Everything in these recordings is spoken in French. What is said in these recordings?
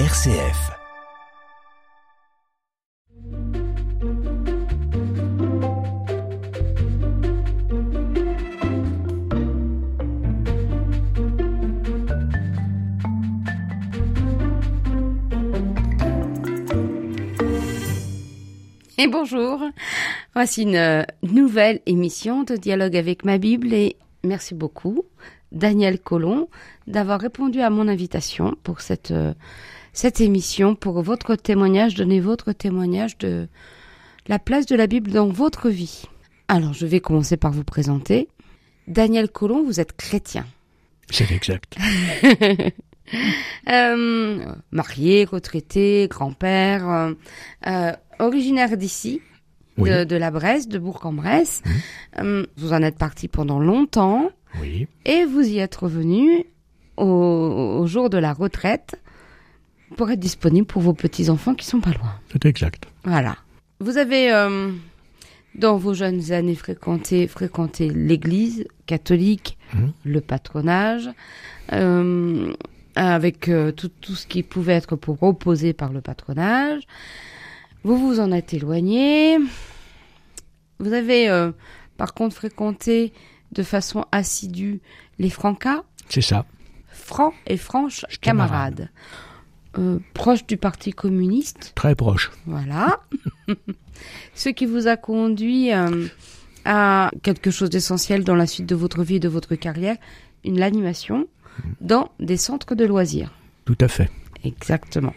RCF. Et bonjour. Voici une euh, nouvelle émission de dialogue avec ma Bible et merci beaucoup Daniel Collomb d'avoir répondu à mon invitation pour cette euh, cette émission pour votre témoignage, donner votre témoignage de la place de la Bible dans votre vie. Alors, je vais commencer par vous présenter. Daniel Collomb, vous êtes chrétien. C'est exact. Euh, marié, retraité, grand-père, euh, euh, originaire d'ici, Oui. de, de la Bresse, de Bourg-en-Bresse. Euh, vous en êtes parti pendant longtemps Oui, et vous y êtes revenu au, au jour de la retraite pour être disponible pour vos petits-enfants qui sont pas loin. c'est exact. Voilà. Vous avez, euh, dans vos jeunes années, fréquenté, fréquenté l'église catholique, Mhm. le patronage, euh, avec euh, tout, tout ce qui pouvait être proposé par le patronage. Vous vous en êtes éloigné. Vous avez, par contre, fréquenté de façon assidue les Francas, C'est ça. francs et franches Camarades. camarades, euh, proches du Parti communiste. Très proche. Voilà. Ce qui vous a conduit euh, à quelque chose d'essentiel dans la suite de votre vie et de votre carrière, une l'animation dans des centres de loisirs. Tout à fait. Exactement.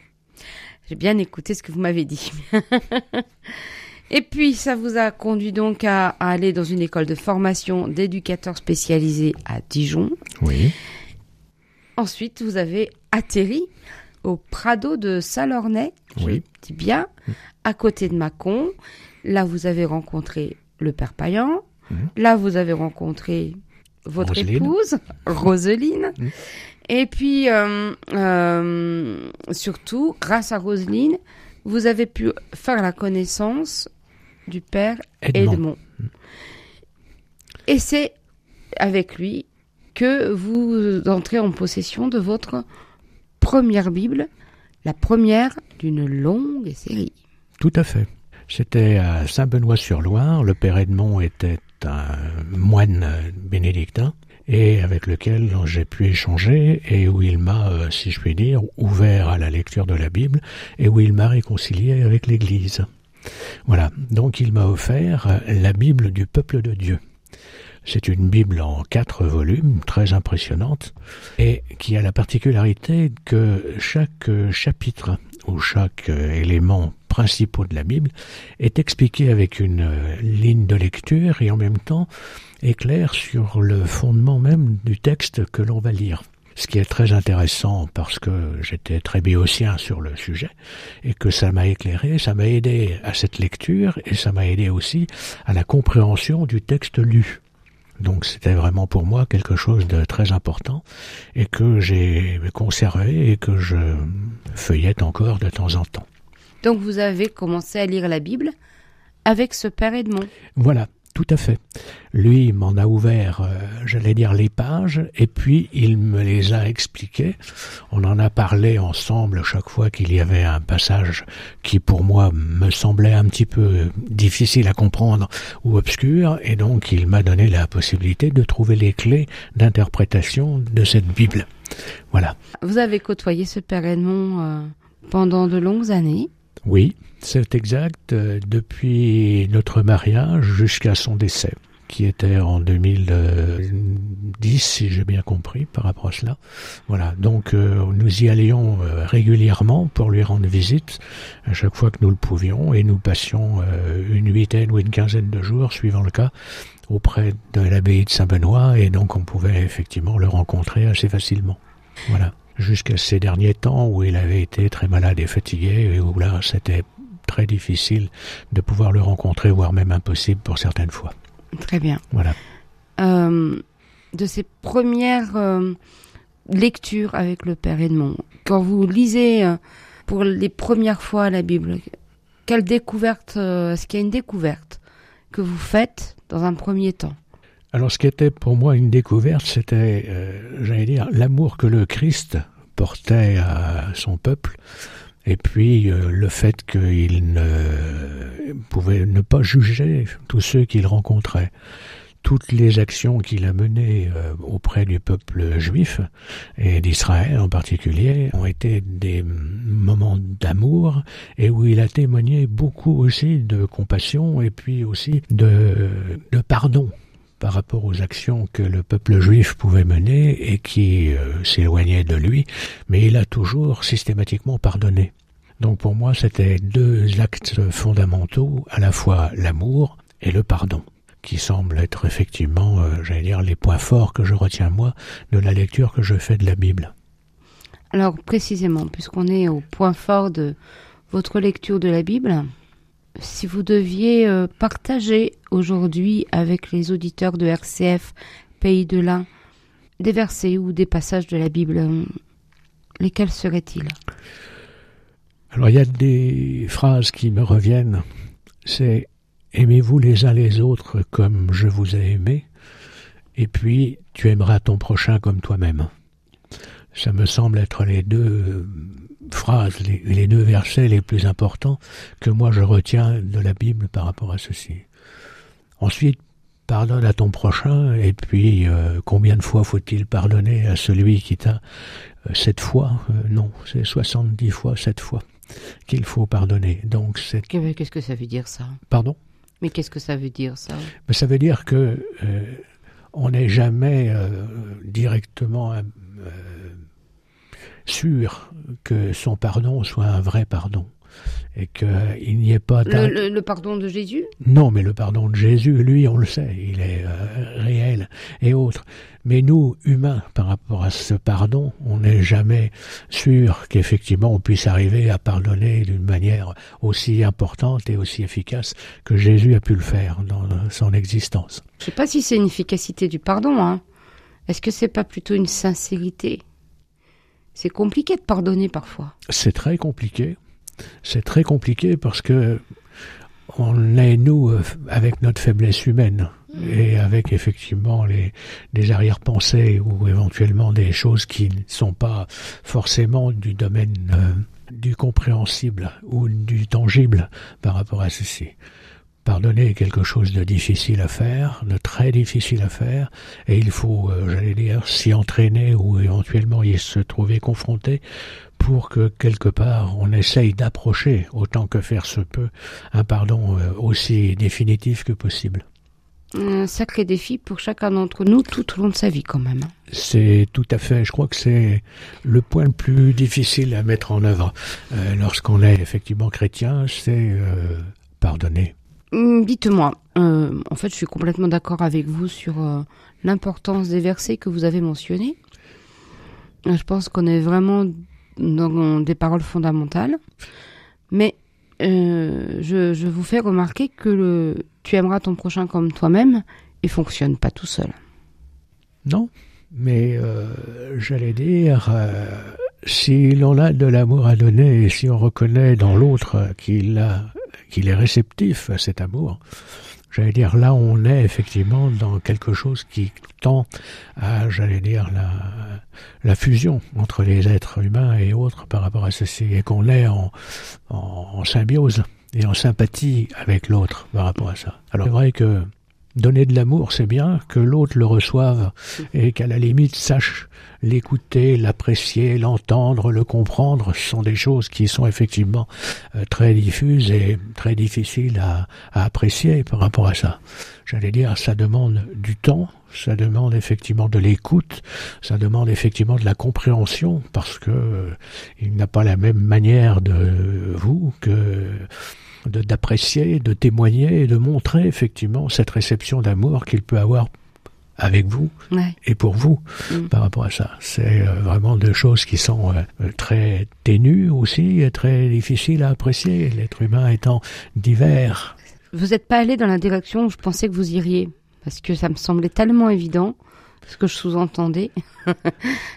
J'ai bien écouté ce que vous m'avez dit. et puis, ça vous a conduit donc à, à aller dans une école de formation d'éducateurs spécialisés à Dijon. Oui, Ensuite, vous avez atterri au Prado de Salornay, je Oui. dis bien, à côté de Mâcon. Là, vous avez rencontré le père Payan. Mhm. Là, vous avez rencontré votre épouse, Roseline. Mhm. Et puis, euh, euh, surtout, grâce à Roseline, vous avez pu faire la connaissance du père Edmond. Edmond. Et c'est avec lui que vous entrez en possession de votre première Bible, la première d'une longue série. tout à fait. C'était à Saint-Benoît-sur-Loire. Le père Edmond était un moine bénédictin et avec lequel j'ai pu échanger et où il m'a, euh, si je puis dire, ouvert à la lecture de la Bible et où il m'a réconcilié avec l'Église. Voilà. Donc il m'a offert la Bible du peuple de Dieu. C'est une Bible en quatre volumes, très impressionnante, et qui a la particularité que chaque chapitre ou chaque élément principal de la Bible est expliqué avec une ligne de lecture et en même temps éclaire sur le fondement même du texte que l'on va lire. Ce qui est très intéressant parce que j'étais très béotien sur le sujet et que ça m'a éclairé, ça m'a aidé à cette lecture et ça m'a aidé aussi à la compréhension du texte lu. Donc c'était vraiment pour moi quelque chose de très important et que j'ai conservé et que je feuillette encore de temps en temps. Donc vous avez commencé à lire la Bible avec ce père Edmond. Voilà, tout à fait. Lui m'en a ouvert, euh, j'allais dire, les pages, et puis il me les a expliquées. On en a parlé ensemble chaque fois qu'il y avait un passage qui, pour moi, me semblait un petit peu difficile à comprendre ou obscur, et donc il m'a donné la possibilité de trouver les clés d'interprétation de cette Bible. Voilà. Vous avez côtoyé ce père Edmond euh, pendant de longues années. Oui, c'est exact, euh, depuis notre mariage jusqu'à son décès, qui était en 2010, si j'ai bien compris, par rapport à cela. Voilà, donc euh, nous y allions euh, régulièrement pour lui rendre visite, à chaque fois que nous le pouvions, et nous passions une huitaine ou une quinzaine de jours, suivant le cas, auprès de l'abbaye de Saint-Benoît, et donc on pouvait effectivement le rencontrer assez facilement. Voilà jusqu'à ces derniers temps où il avait été très malade et fatigué et où là c'était très difficile de pouvoir le rencontrer, voire même impossible pour certaines fois. Très bien. Voilà. Euh, de ces premières euh, lectures avec le père Edmond, quand vous lisez euh, pour les premières fois la Bible, quelle découverte, est-ce qu'il y a une découverte que vous faites dans un premier temps? Alors ce qui était pour moi une découverte, c'était, j'allais dire, l'amour que le Christ portait à son peuple, et puis euh, le fait qu'il ne pouvait ne pas juger tous ceux qu'il rencontrait. Toutes les actions qu'il a menées euh, auprès du peuple juif et d'Israël en particulier ont été des moments d'amour et où il a témoigné beaucoup aussi de compassion et puis aussi de, de pardon par rapport aux actions que le peuple juif pouvait mener et qui euh, s'éloignaient de lui, mais il a toujours systématiquement pardonné. Donc pour moi, c'était deux actes fondamentaux, à la fois l'amour et le pardon, qui semblent être effectivement, euh, j'allais dire, les points forts que je retiens moi de la lecture que je fais de la Bible. Alors précisément, puisqu'on est au point fort de votre lecture de la Bible, si vous deviez euh, partager aujourd'hui avec les auditeurs de RCF Pays de l'Ain des versets ou des passages de la Bible, euh, lesquels seraient-ils? Alors il y a des phrases qui me reviennent. C'est Aimez-vous les uns les autres comme je vous ai aimé, et puis tu aimeras ton prochain comme toi-même. Ça me semble être les deux phrases, les, deux versets les plus importants que moi je retiens de la Bible par rapport à ceci. Ensuite, pardonne à ton prochain, et puis euh, combien de fois faut-il pardonner à celui qui t'a euh, sept fois euh, Non, c'est soixante-dix fois sept fois qu'il faut pardonner. Donc c'est. Qu'est-ce que ça veut dire ça? Pardon? Mais qu'est-ce que ça veut dire ça? Mais Ça veut dire que on n'est jamais directement sûr que son pardon soit un vrai pardon et qu'il n'y ait pas le, le, pardon de Jésus? Non, mais le pardon de Jésus, lui, on le sait, il est euh, réel et autre. Mais nous, humains, par rapport à ce pardon, on n'est jamais sûr qu'effectivement on puisse arriver à pardonner d'une manière aussi importante et aussi efficace que Jésus a pu le faire dans son existence. Je ne sais pas si c'est une efficacité du pardon. Hein. Est-ce que c'est pas plutôt une sincérité? C'est compliqué de pardonner parfois. C'est très compliqué. C'est très compliqué parce que on est, nous, euh, avec notre faiblesse humaine mm. et avec effectivement les, des arrière-pensées ou éventuellement des choses qui ne sont pas forcément du domaine euh, du compréhensible ou du tangible par rapport à ceci. Pardonner est quelque chose de difficile à faire, de très difficile à faire, et il faut, euh, j'allais dire, s'y entraîner ou éventuellement y se trouver confronté pour que quelque part on essaye d'approcher, autant que faire se peut, un pardon euh, aussi définitif que possible. Un sacré défi pour chacun d'entre nous tout au long de sa vie quand même. C'est tout à fait, je crois que c'est le point le plus difficile à mettre en œuvre euh, lorsqu'on est effectivement chrétien, c'est pardonner. Hum, dites-moi, euh, en fait, je suis complètement d'accord avec vous sur euh, l'importance des versets que vous avez mentionnés. Je pense qu'on est vraiment dans des paroles fondamentales. Mais euh, je, vous fais remarquer que le tu aimeras ton prochain comme toi-même, il fonctionne pas tout seul. Non, mais j'allais dire, si l'on a de l'amour à donner et si on reconnaît dans l'autre qu'il a qu'il est réceptif à cet amour. J'allais dire, là, on est effectivement dans quelque chose qui tend à, j'allais dire, la, la fusion entre les êtres humains et autres par rapport à ceci, et qu'on est en, en, symbiose et en sympathie avec l'autre par rapport à ça. Alors, c'est vrai que Donner de l'amour, c'est bien, que l'autre le reçoive et qu'à la limite sache l'écouter, l'apprécier, l'entendre, le comprendre, ce sont des choses qui sont effectivement euh, très diffuses et très difficiles à, apprécier par rapport à ça. J'allais dire, ça demande du temps, ça demande effectivement de l'écoute, ça demande effectivement de la compréhension, parce que euh, il n'a pas la même manière de vous que d'apprécier, de, témoigner et de montrer effectivement cette réception d'amour qu'il peut avoir avec vous et pour vous mm. par rapport à ça. C'est euh, vraiment deux choses qui sont euh, très ténues aussi et très difficiles à apprécier, l'être humain étant divers. Vous n'êtes pas allé dans la direction où je pensais que vous iriez, parce que ça me semblait tellement évident, ce que je sous-entendais.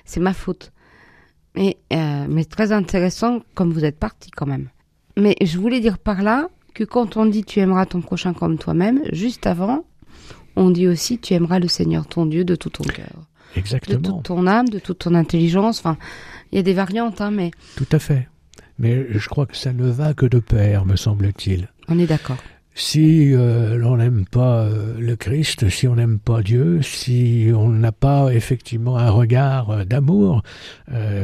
C'est ma faute. Mais, euh, mais très intéressant comme vous êtes parti quand même. Mais je voulais dire par là que quand on dit tu aimeras ton prochain comme toi-même, juste avant, on dit aussi tu aimeras le Seigneur ton Dieu de tout ton cœur. Exactement. De toute ton âme, de toute ton intelligence. Enfin, il y a des variantes, hein, mais. Tout à fait. Mais je crois que ça ne va que de pair, me semble-t-il. On est d'accord si euh, l'on n'aime pas euh, le Christ, si on n'aime pas Dieu, si on n'a pas effectivement un regard euh, d'amour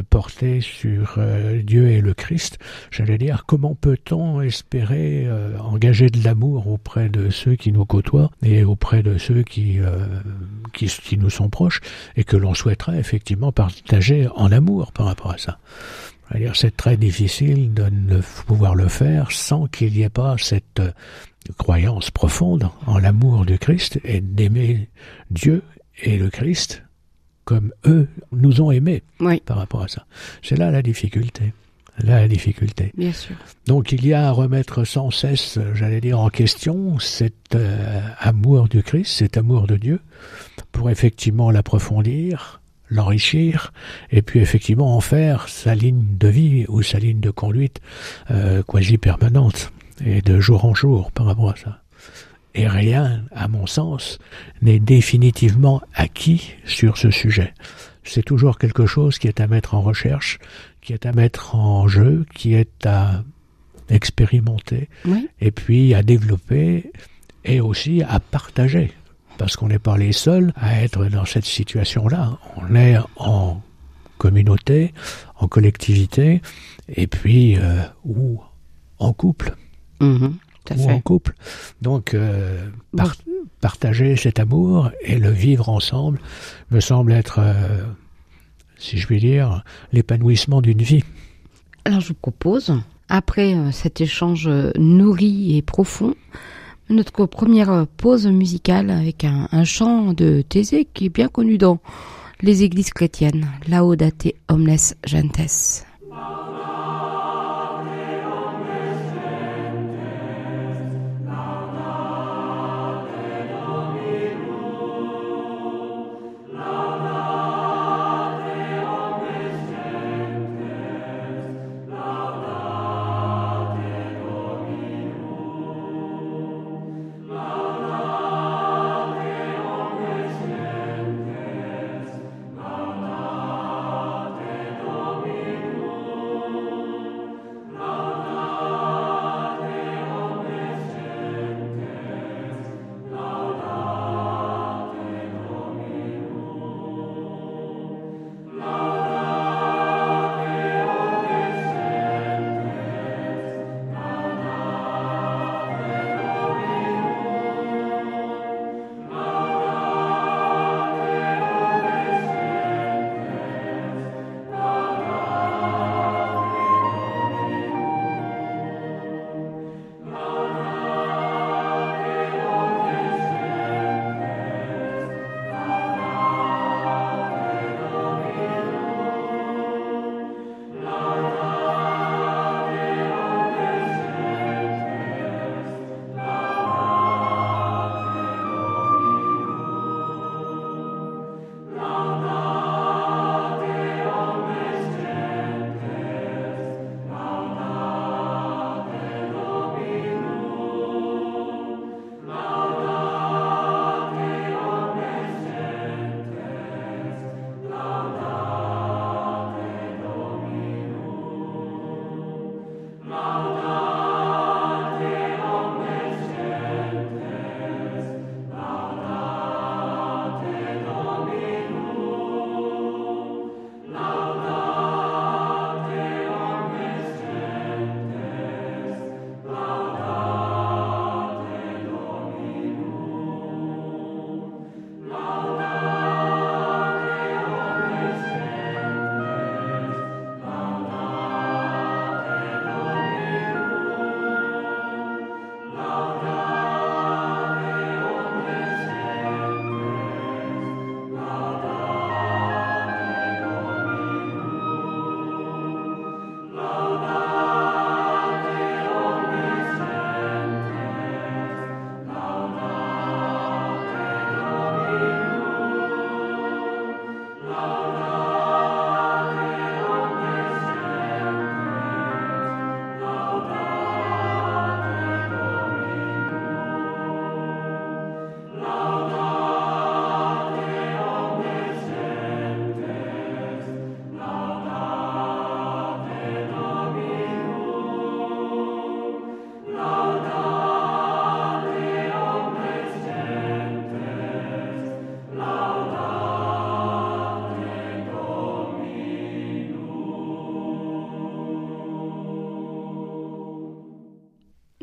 porté sur Dieu et le Christ, j'allais dire, comment peut-on espérer engager de l'amour auprès de ceux qui nous côtoient et auprès de ceux qui, qui, qui nous sont proches et que l'on souhaiterait effectivement partager en amour par rapport à ça? C'est très difficile de ne pouvoir le faire sans qu'il n'y ait pas cette croyance profonde en l'amour du Christ et d'aimer Dieu et le Christ comme eux nous ont aimés par rapport à ça. C'est là la difficulté. Là la difficulté. Bien sûr. Donc il y a à remettre sans cesse, j'allais dire, en question cet euh, amour du Christ, cet amour de Dieu, pour effectivement l'approfondir, l'enrichir, et puis effectivement en faire sa ligne de vie ou sa ligne de conduite euh, quasi permanente et de jour en jour par rapport à ça. Et rien, à mon sens, n'est définitivement acquis sur ce sujet. C'est toujours quelque chose qui est à mettre en recherche, qui est à mettre en jeu, qui est à expérimenter, et puis à développer, et aussi à partager. Parce qu'on n'est pas les seuls à être dans cette situation-là. On est en communauté, en collectivité, et puis euh, ou en couple. Mhm, ou en couple. Donc, euh, partager cet amour et le vivre ensemble me semble être, euh, si je puis dire, l'épanouissement d'une vie. Alors, je vous propose, après cet échange nourri et profond, notre première pause musicale avec un, chant de Thésée qui est bien connu dans les églises chrétiennes, Laudate omnes gentes.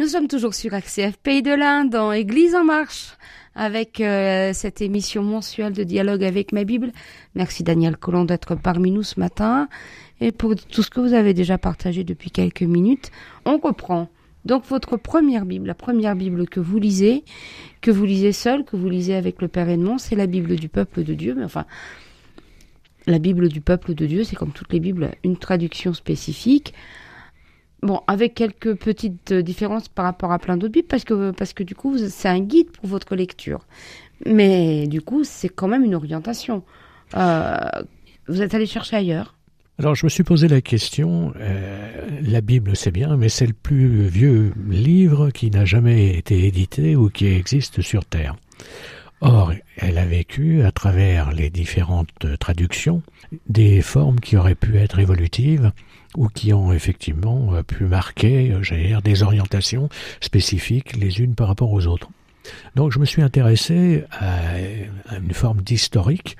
Nous sommes toujours sur ACF Pays de l'Inde dans Église en marche avec euh, cette émission mensuelle de dialogue avec ma Bible. Merci Daniel Collomb d'être parmi nous ce matin et pour tout ce que vous avez déjà partagé depuis quelques minutes. On reprend donc votre première Bible, la première Bible que vous lisez, que vous lisez seul, que vous lisez avec le Père Edmond, c'est la Bible du peuple de Dieu. Mais enfin, la Bible du peuple de Dieu, c'est comme toutes les Bibles, une traduction spécifique. Bon, avec quelques petites euh, différences par rapport à plein d'autres bibles, parce que, parce que du coup, c'est un guide pour votre lecture. Mais du coup, c'est quand même une orientation. Euh, vous êtes allé chercher ailleurs? Alors je me suis posé la question, euh, la Bible c'est bien, mais c'est le plus vieux livre qui n'a jamais été édité ou qui existe sur Terre. Or, elle a vécu à travers les différentes traductions des formes qui auraient pu être évolutives ou qui ont effectivement euh, pu marquer, euh, j'allais des orientations spécifiques les unes par rapport aux autres. Donc je me suis intéressé à une forme d'historique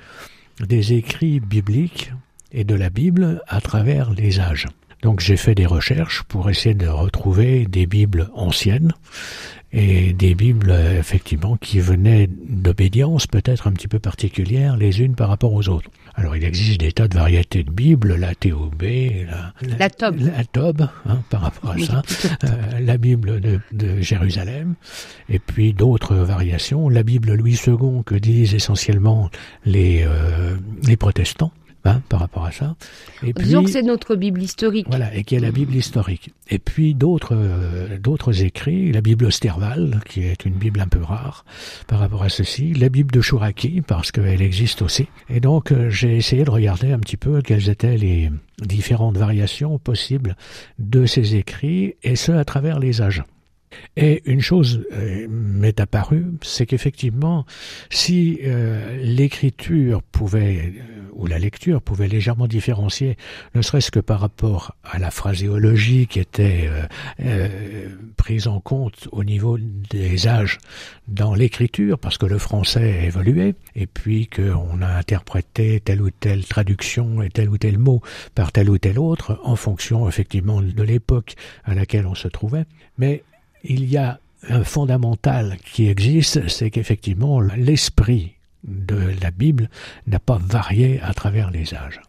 des écrits bibliques et de la Bible à travers les âges. Donc j'ai fait des recherches pour essayer de retrouver des Bibles anciennes et des Bibles effectivement qui venaient d'obédiences peut-être un petit peu particulières les unes par rapport aux autres. Alors il existe des tas de variétés de Bibles, la TOB, la, la Tob, la Tob hein, par rapport à ça, euh, la Bible de, de, Jérusalem, et puis d'autres variations, la Bible Louis II que disent essentiellement les, euh, les protestants. Hein, par rapport à ça. Et puis, Disons que c'est notre Bible historique. Voilà, et qui est la Bible historique. Et puis d'autres euh, d'autres écrits, la Bible Osterval, qui est une Bible un peu rare par rapport à ceci, la Bible de Chouraki, parce qu'elle existe aussi. Et donc euh, j'ai essayé de regarder un petit peu quelles étaient les différentes variations possibles de ces écrits, et ce à travers les âges. Et une chose euh, m'est apparue, c'est qu'effectivement, si euh, l'écriture pouvait, euh, ou la lecture pouvait légèrement différencier, ne serait-ce que par rapport à la phraséologie qui était prise en compte au niveau des âges dans l'écriture, parce que le français a évolué, et puis qu'on a interprété telle ou telle traduction et tel ou tel mot par tel ou tel autre, en fonction effectivement de l'époque à laquelle on se trouvait, mais il y a un fondamental qui existe, c'est qu'effectivement l'esprit de la Bible n'a pas varié à travers les âges.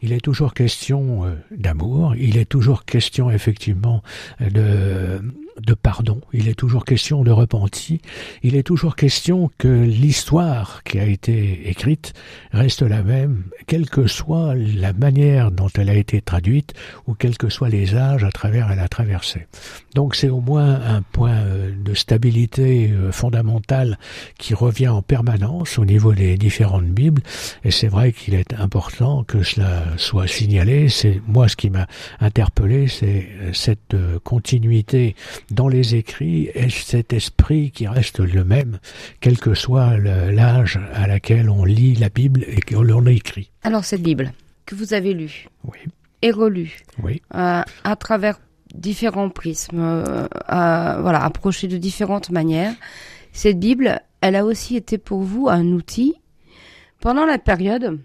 Il est toujours question euh, d'amour, il est toujours question effectivement de de pardon, il est toujours question de repenti, il est toujours question que l'histoire qui a été écrite reste la même, quelle que soit la manière dont elle a été traduite ou quels que soient les âges à travers elle a traversé. Donc c'est au moins un point euh, de stabilité euh, fondamentale qui revient en permanence au niveau des différentes Bibles et c'est vrai qu'il est important que cela soit signalé. C'est moi ce qui m'a interpellé, c'est euh, cette continuité dans les écrits et cet esprit qui reste le même, quel que soit l'âge à laquelle on lit la Bible et qu'on écrit. Alors cette Bible que vous avez lue oui. et relue oui. Euh, à travers différents prismes, euh, voilà, approchée de différentes manières, cette Bible, elle a aussi été pour vous un outil pendant la période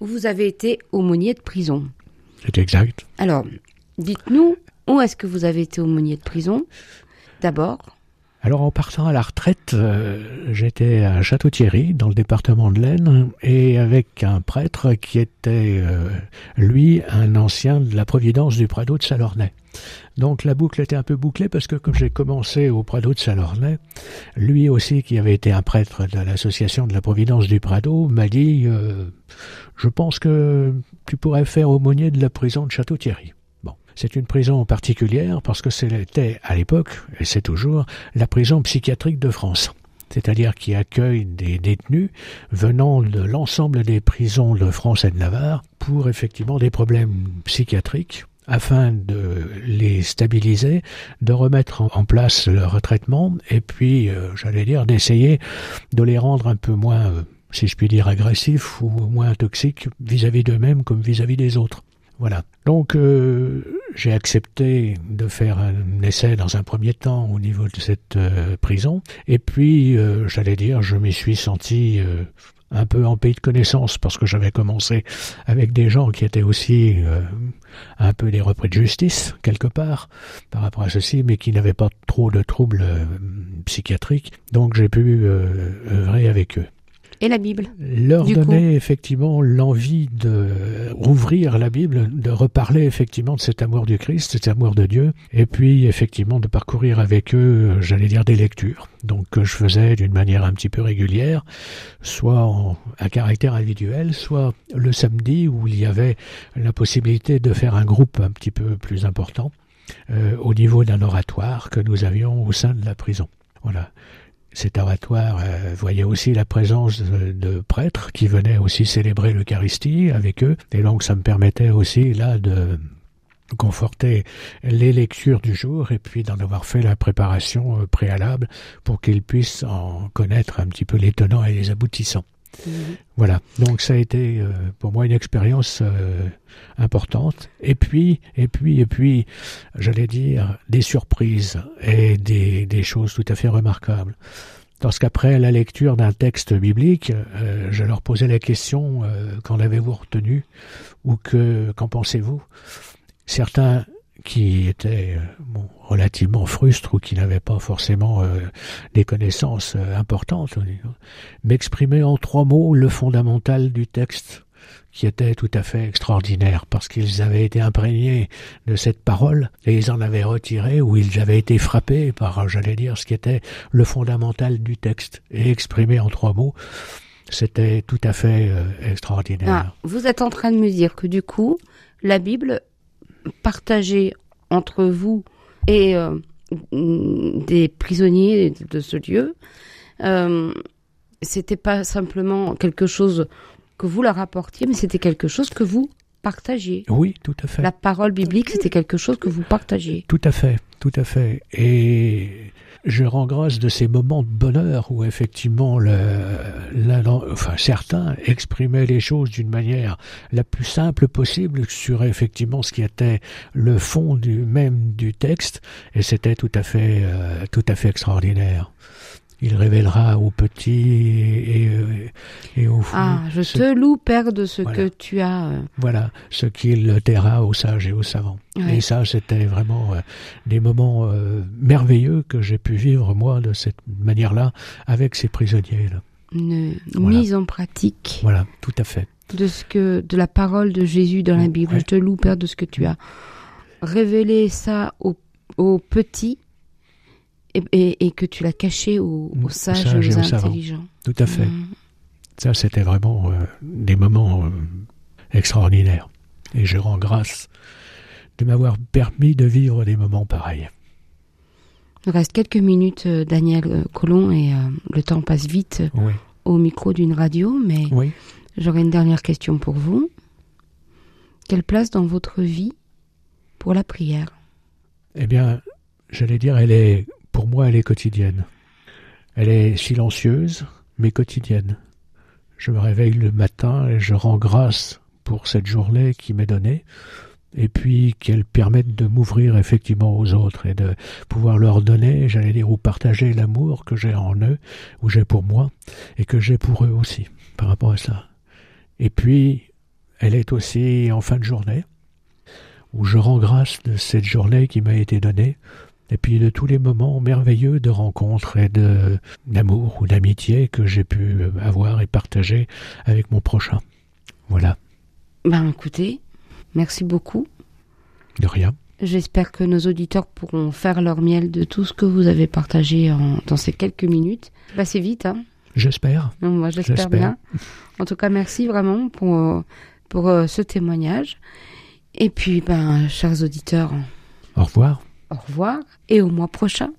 où vous avez été aumônier de prison. C'est exact. Alors, dites-nous où est-ce que vous avez été aumônier de prison D'abord? Alors en partant à la retraite, euh, j'étais à Château-Thierry, dans le département de l'Aisne, et avec un prêtre qui était, euh, lui, un ancien de la Providence du Prado de Salornay. Donc la boucle était un peu bouclée parce que comme j'ai commencé au Prado de Salornay, lui aussi qui avait été un prêtre de l'association de la Providence du Prado m'a dit euh, je pense que tu pourrais faire aumônier de la prison de Château-Thierry. C'est une prison particulière parce que c'était à l'époque, et c'est toujours, la prison psychiatrique de France c'est-à-dire qui accueille des détenus venant de l'ensemble des prisons de France et de Navarre pour effectivement des problèmes psychiatriques afin de les stabiliser, de remettre en place leur traitement et puis, euh, j'allais dire, d'essayer de les rendre un peu moins, euh, si je puis dire, agressifs ou moins toxiques vis-à-vis d'eux-mêmes comme vis-à-vis des autres. Voilà. Donc euh, j'ai accepté de faire un essai dans un premier temps au niveau de cette euh, prison. Et puis, euh, j'allais dire, je m'y suis senti un peu en pays de connaissance parce que j'avais commencé avec des gens qui étaient aussi un peu des repris de justice, quelque part, par rapport à ceci, mais qui n'avaient pas trop de troubles euh, psychiatriques. Donc j'ai pu euh, œuvrer avec eux et la Bible. Leur donner effectivement l'envie de rouvrir la Bible, de reparler effectivement de cet amour du Christ, cet amour de Dieu, et puis effectivement de parcourir avec eux, j'allais dire, des lectures. Donc que je faisais d'une manière un petit peu régulière, soit à caractère individuel, soit le samedi où il y avait la possibilité de faire un groupe un petit peu plus important euh, au niveau d'un oratoire que nous avions au sein de la prison. Voilà cet oratoire euh, voyait aussi la présence de, prêtres qui venaient aussi célébrer l'Eucharistie avec eux, et donc ça me permettait aussi là de conforter les lectures du jour et puis d'en avoir fait la préparation euh, préalable pour qu'ils puissent en connaître un petit peu les tenants et les aboutissants. Voilà, donc ça a été euh, pour moi une expérience euh, importante. Et puis, et puis, et puis, j'allais dire des surprises et des, choses tout à fait remarquables. Lorsqu'après la lecture d'un texte biblique, euh, je leur posais la question qu'en avez-vous retenu ou que qu'en pensez-vous? Certains qui étaient euh, bon, relativement frustres ou qui n'avaient pas forcément euh, des connaissances euh, importantes, m'exprimer en trois mots le fondamental du texte qui était tout à fait extraordinaire parce qu'ils avaient été imprégnés de cette parole et ils en avaient retiré ou ils avaient été frappés par, j'allais dire, ce qui était le fondamental du texte et exprimé en trois mots. C'était tout à fait extraordinaire. Ah, vous êtes en train de me dire que du coup, la Bible partagé entre vous et euh, des prisonniers de ce lieu, euh, c'était pas simplement quelque chose que vous leur apportiez, mais c'était quelque chose que vous partagiez. Oui, tout à fait. La parole biblique, c'était quelque chose que vous partagiez. Tout à fait, tout à fait. Et je rends grâce de ces moments de bonheur où effectivement le, enfin, certains exprimaient les choses d'une manière la plus simple possible sur effectivement ce qui était le fond du même du texte et c'était tout à fait euh, tout à fait extraordinaire il révélera aux petits et, et, aux fous. Ah, je te loue, Père, de ce que tu as. Euh, voilà, ce qu'il taira aux sages et aux savants. Et ça, c'était vraiment euh, des moments euh, merveilleux que j'ai pu vivre, moi, de cette manière-là, avec ces prisonniers-là. Une mise en pratique. Voilà, tout à fait. De ce que, de la parole de Jésus dans la Bible. Je te loue, Père, de ce que tu as révélé ça aux, aux petits et, que tu l'as caché aux, sages, et aux, intelligents. Tout à fait. Mm. Ça, c'était vraiment euh, des moments euh, extraordinaires. Et je rends grâce de m'avoir permis de vivre des moments pareils. Il reste quelques minutes, euh, Daniel Colomb, et le temps passe vite au micro d'une radio, mais j'aurais une dernière question pour vous. Quelle place dans votre vie pour la prière? Eh bien, j'allais dire, elle est pour moi, elle est quotidienne. Elle est silencieuse, mais quotidienne. Je me réveille le matin et je rends grâce pour cette journée qui m'est donnée, et puis qu'elle permette de m'ouvrir effectivement aux autres et de pouvoir leur donner, j'allais dire, ou partager l'amour que j'ai en eux, ou j'ai pour moi, et que j'ai pour eux aussi, par rapport à ça. Et puis, elle est aussi en fin de journée, où je rends grâce de cette journée qui m'a été donnée, et puis de tous les moments merveilleux de rencontres et d'amour ou d'amitié que j'ai pu avoir et partager avec mon prochain. Voilà. Ben écoutez, merci beaucoup. De rien. J'espère que nos auditeurs pourront faire leur miel de tout ce que vous avez partagé dans ces quelques minutes. C'est vite, hein J'espère. Moi, j'espère bien. En tout cas, merci vraiment pour, pour euh, ce témoignage. Et puis, ben, chers auditeurs. Au revoir. Au revoir et au mois prochain.